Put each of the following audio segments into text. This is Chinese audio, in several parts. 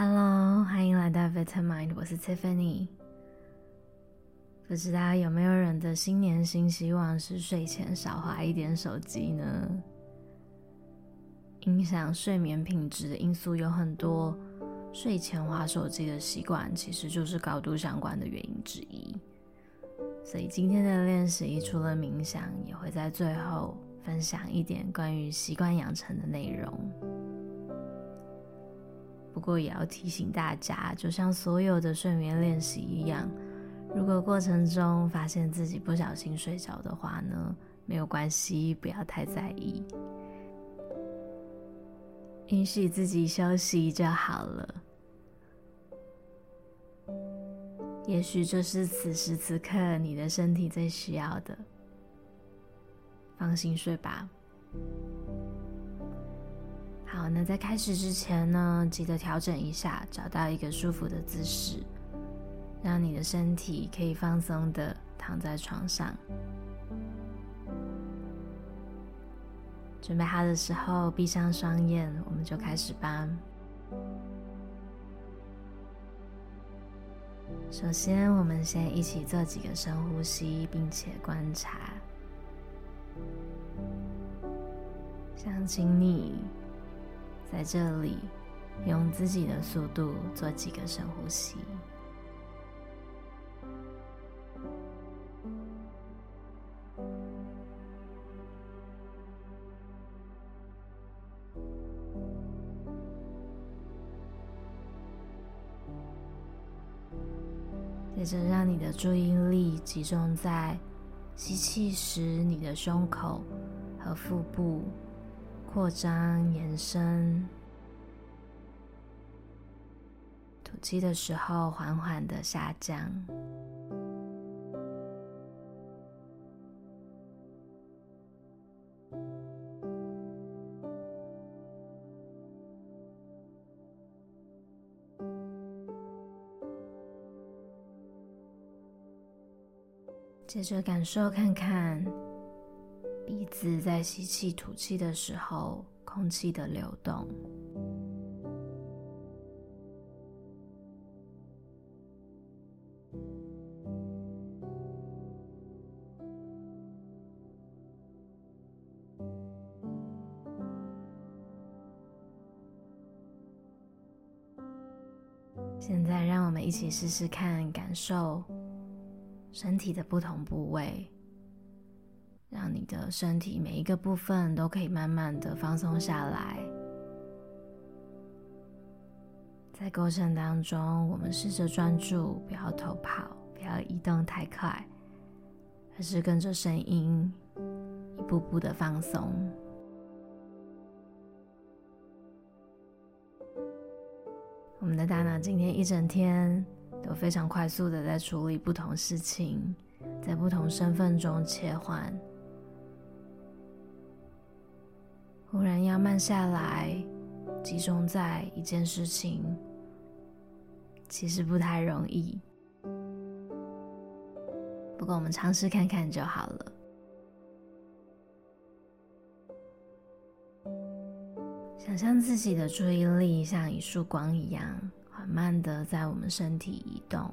Hello，欢迎来到 Vitamin，我是 Tiffany。不知道有没有人的新年新希望是睡前少滑一点手机呢？影响睡眠品质的因素有很多，睡前滑手机的习惯其实就是高度相关的原因之一。所以今天的练习除了冥想，也会在最后分享一点关于习惯养成的内容。不过也要提醒大家，就像所有的睡眠练习一样，如果过程中发现自己不小心睡着的话呢，没有关系，不要太在意，允许自己休息就好了。也许这是此时此刻你的身体最需要的，放心睡吧。那在开始之前呢，记得调整一下，找到一个舒服的姿势，让你的身体可以放松的躺在床上。准备好的时候，闭上双眼，我们就开始吧。首先，我们先一起做几个深呼吸，并且观察。想请你。在这里，用自己的速度做几个深呼吸。接着，让你的注意力集中在吸气时，你的胸口和腹部。扩张、延伸，吐气的时候缓缓的下降。接着感受看看。鼻子在吸气、吐气的时候，空气的流动。现在，让我们一起试试看，感受身体的不同部位。让你的身体每一个部分都可以慢慢的放松下来。在过程当中，我们试着专注，不要偷跑，不要移动太快，而是跟着声音一步步的放松。我们的大脑今天一整天都非常快速的在处理不同事情，在不同身份中切换。忽然要慢下来，集中在一件事情，其实不太容易。不过我们尝试看看就好了。想象自己的注意力像一束光一样，缓慢的在我们身体移动，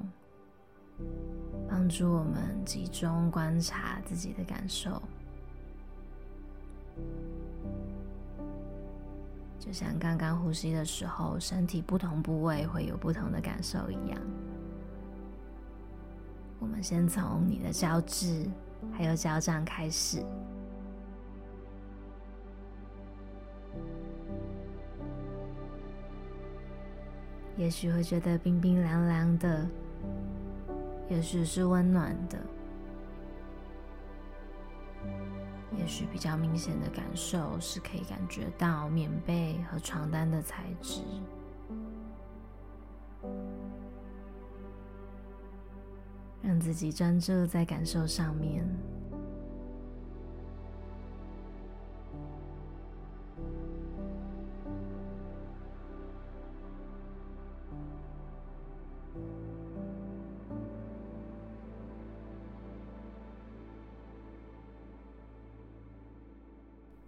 帮助我们集中观察自己的感受。就像刚刚呼吸的时候，身体不同部位会有不同的感受一样。我们先从你的脚趾还有脚掌开始，也许会觉得冰冰凉凉的，也许是温暖的。也许比较明显的感受是可以感觉到棉被和床单的材质，让自己专注在感受上面。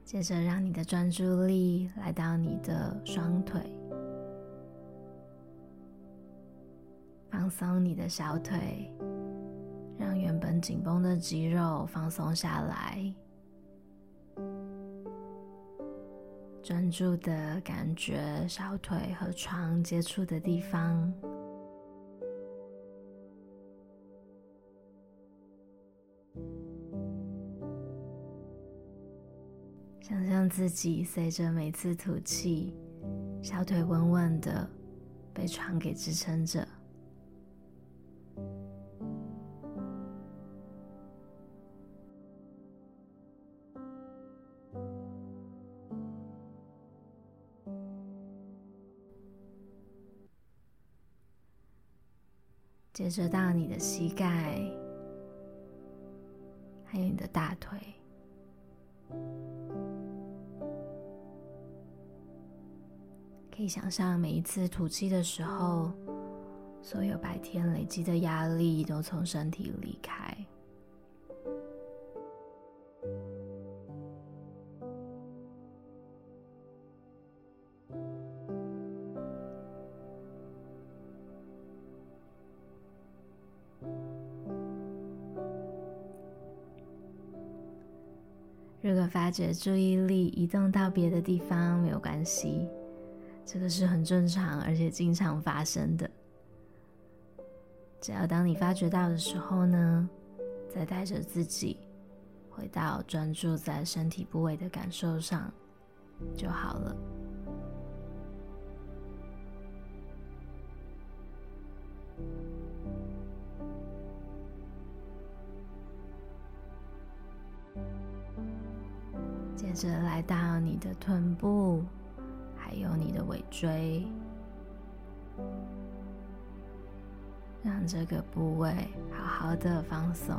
接着，让你的专注力来到你的双腿，放松你的小腿，让原本紧绷的肌肉放松下来。专注的感觉小腿和床接触的地方，想象自己随着每次吐气，小腿稳稳的被床给支撑着。接着到你的膝盖，还有你的大腿，可以想象每一次吐气的时候，所有白天累积的压力都从身体离开。如果发觉注意力移动到别的地方，没有关系，这个是很正常而且经常发生的。只要当你发觉到的时候呢，再带着自己回到专注在身体部位的感受上就好了。接着来到你的臀部，还有你的尾椎，让这个部位好好的放松，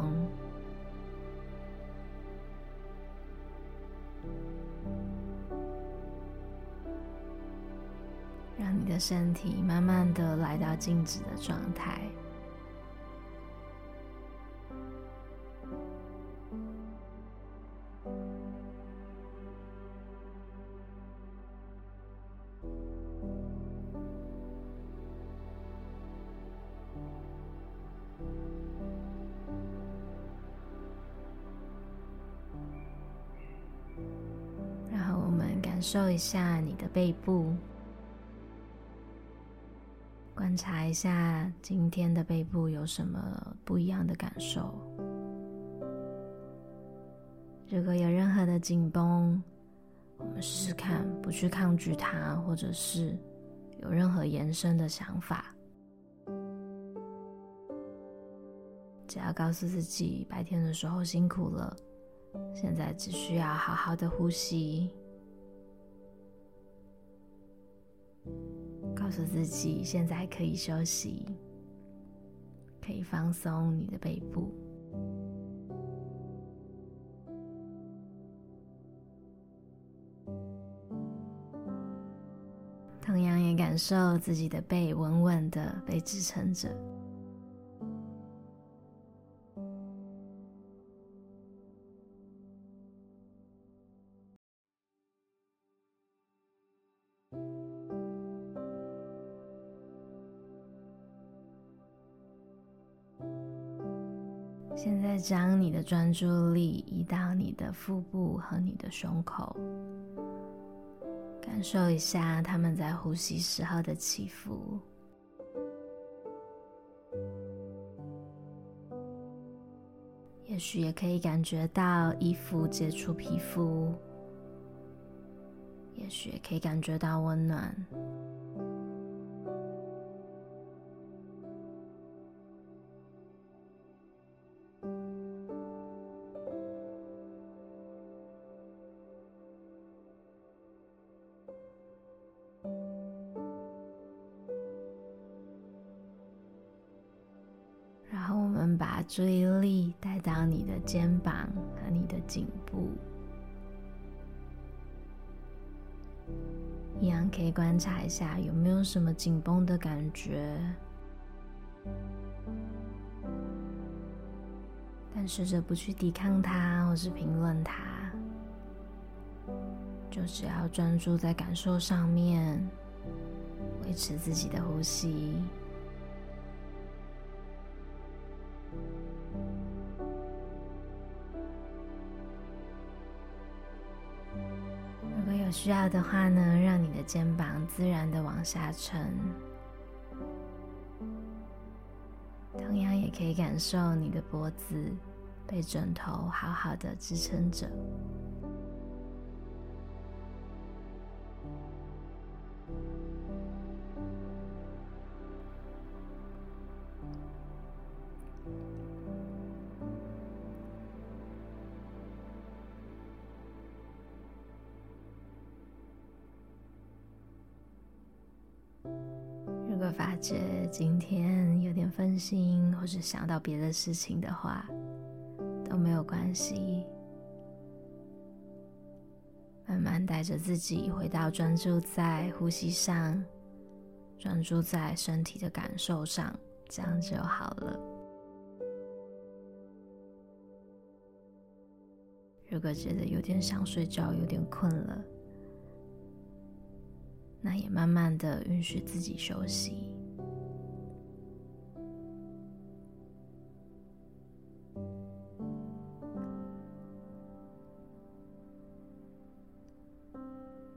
让你的身体慢慢的来到静止的状态。感受一下你的背部，观察一下今天的背部有什么不一样的感受。如果有任何的紧绷，我们试试看不去抗拒它，或者是有任何延伸的想法，只要告诉自己白天的时候辛苦了，现在只需要好好的呼吸。告诉自己，现在可以休息，可以放松你的背部。同样也感受自己的背稳稳的被支撑着。现在将你的专注力移到你的腹部和你的胸口，感受一下他们在呼吸时候的起伏。也许也可以感觉到衣服接触皮肤，也许也可以感觉到温暖。注意力带到你的肩膀和你的颈部，一样可以观察一下有没有什么紧绷的感觉，但试着不去抵抗它或是评论它，就只要专注在感受上面，维持自己的呼吸。有需要的话呢，让你的肩膀自然的往下沉。同样也可以感受你的脖子被枕头好好的支撑着。果发觉今天有点分心，或是想到别的事情的话，都没有关系。慢慢带着自己回到专注在呼吸上，专注在身体的感受上，这样就好了。如果觉得有点想睡觉，有点困了。那也慢慢的允许自己休息。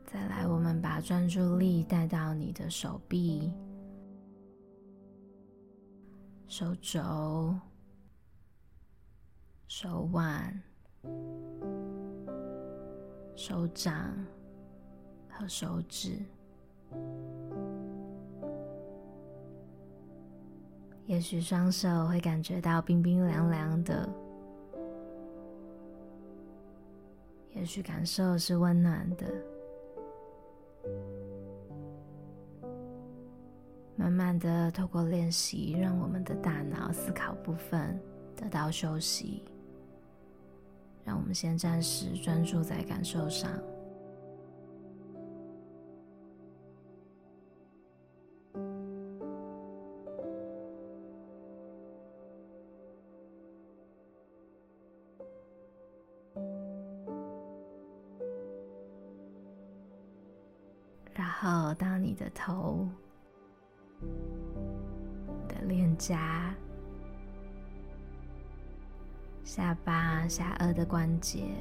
再来，我们把专注力带到你的手臂、手肘、手腕、手掌和手指。也许双手会感觉到冰冰凉凉的，也许感受是温暖的。慢慢的透过练习，让我们的大脑思考部分得到休息。让我们先暂时专注在感受上。头、的脸颊、下巴、下颚的关节、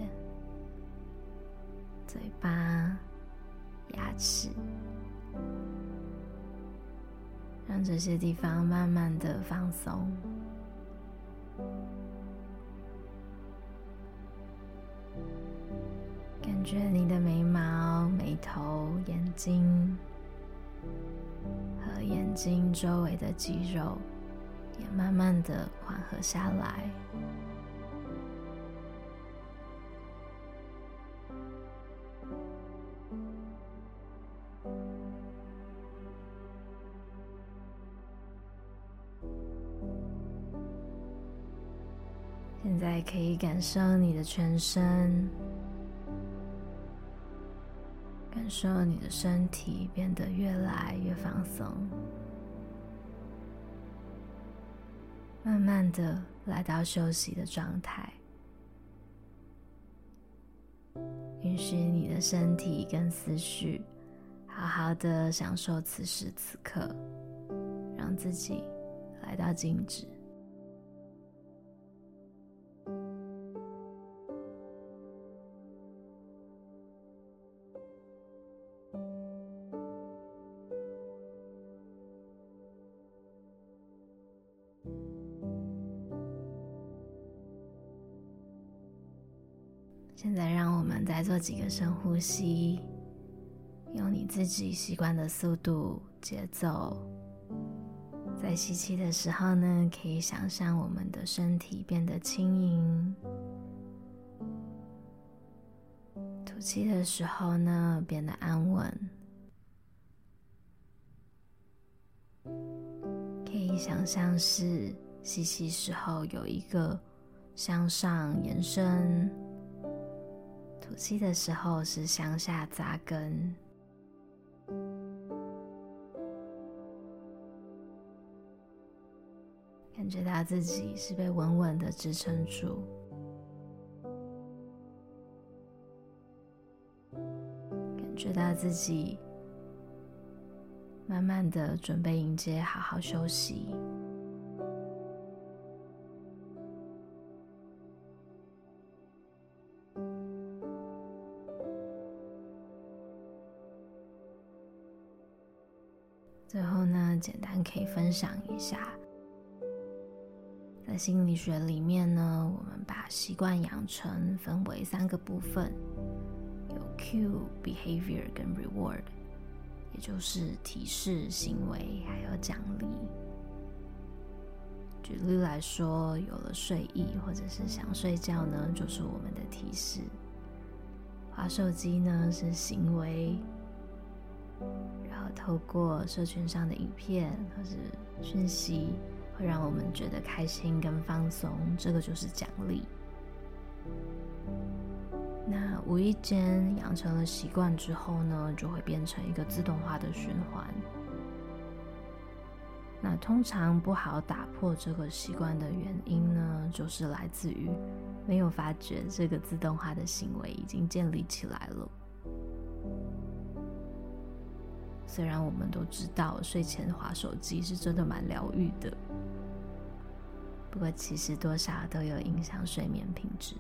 嘴巴、牙齿，让这些地方慢慢的放松。感觉你的眉毛、眉头、眼睛眼睛周围的肌肉也慢慢的缓和下来。现在可以感受你的全身。感受你的身体变得越来越放松，慢慢的来到休息的状态，允许你的身体跟思绪好好的享受此时此刻，让自己来到静止。现在，让我们再做几个深呼吸，用你自己习惯的速度、节奏。在吸气的时候呢，可以想象我们的身体变得轻盈；吐气的时候呢，变得安稳。可以想象是吸气时候有一个向上延伸。吐气的时候是向下扎根，感觉到自己是被稳稳的支撑住，感觉到自己慢慢的准备迎接好好休息。最后呢，简单可以分享一下，在心理学里面呢，我们把习惯养成分为三个部分，有 cue、behavior 跟 reward，也就是提示、行为还有奖励。举例来说，有了睡意或者是想睡觉呢，就是我们的提示；滑手机呢是行为。然后透过社群上的影片或是讯息，会让我们觉得开心跟放松，这个就是奖励。那无意间养成了习惯之后呢，就会变成一个自动化的循环。那通常不好打破这个习惯的原因呢，就是来自于没有发觉这个自动化的行为已经建立起来了。虽然我们都知道睡前滑手机是真的蛮疗愈的，不过其实多少都有影响睡眠品质。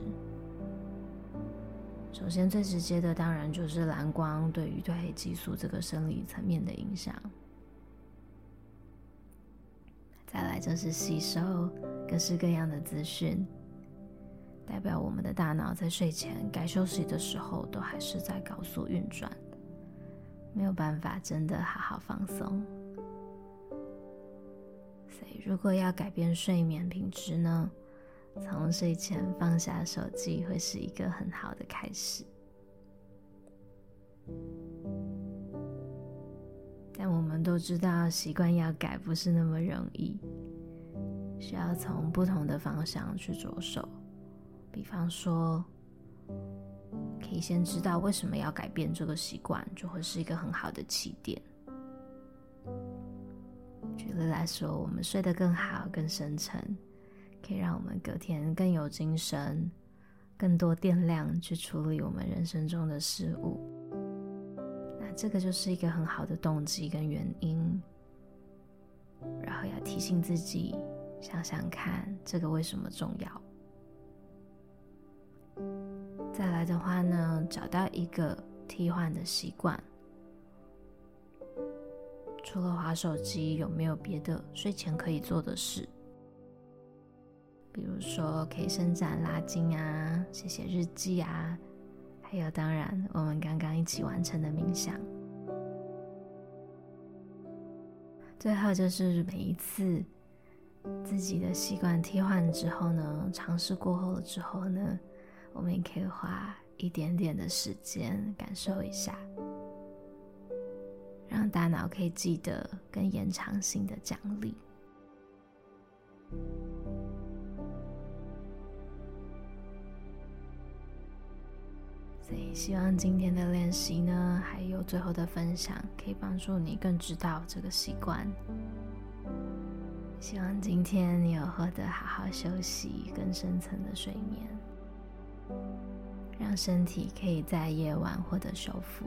首先最直接的当然就是蓝光对于褪黑激素这个生理层面的影响，再来就是吸收各式各样的资讯，代表我们的大脑在睡前该休息的时候都还是在高速运转。没有办法真的好好放松，所以如果要改变睡眠品质呢，从睡前放下手机会是一个很好的开始。但我们都知道，习惯要改不是那么容易，需要从不同的方向去着手，比方说。可以先知道为什么要改变这个习惯，就会是一个很好的起点。举例来说，我们睡得更好、更深沉，可以让我们隔天更有精神、更多电量去处理我们人生中的事物。那这个就是一个很好的动机跟原因。然后要提醒自己，想想看，这个为什么重要。再来的话呢，找到一个替换的习惯，除了滑手机，有没有别的睡前可以做的事？比如说可以伸展拉筋啊，写写日记啊，还有当然我们刚刚一起完成的冥想。最后就是每一次自己的习惯替换之后呢，尝试过后了之后呢。我们也可以花一点点的时间感受一下，让大脑可以记得更延长性的奖励。所以，希望今天的练习呢，还有最后的分享，可以帮助你更知道这个习惯。希望今天你有获得好好休息、更深层的睡眠。让身体可以在夜晚获得修复。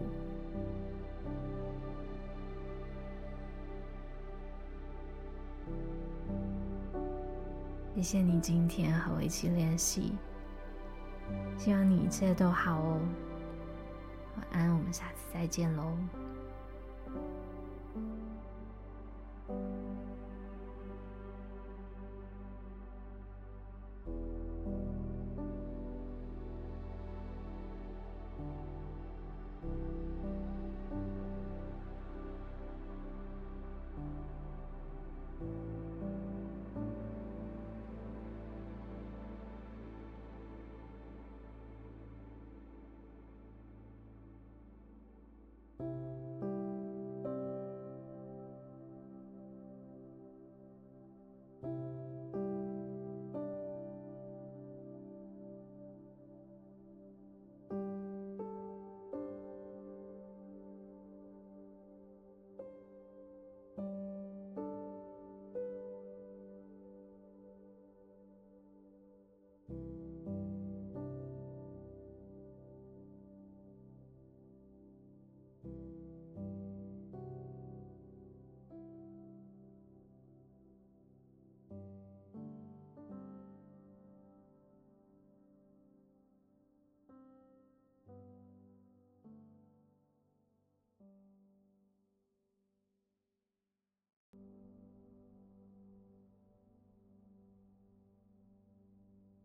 谢谢你今天和我一起练习，希望你一切都好哦。晚安，我们下次再见喽。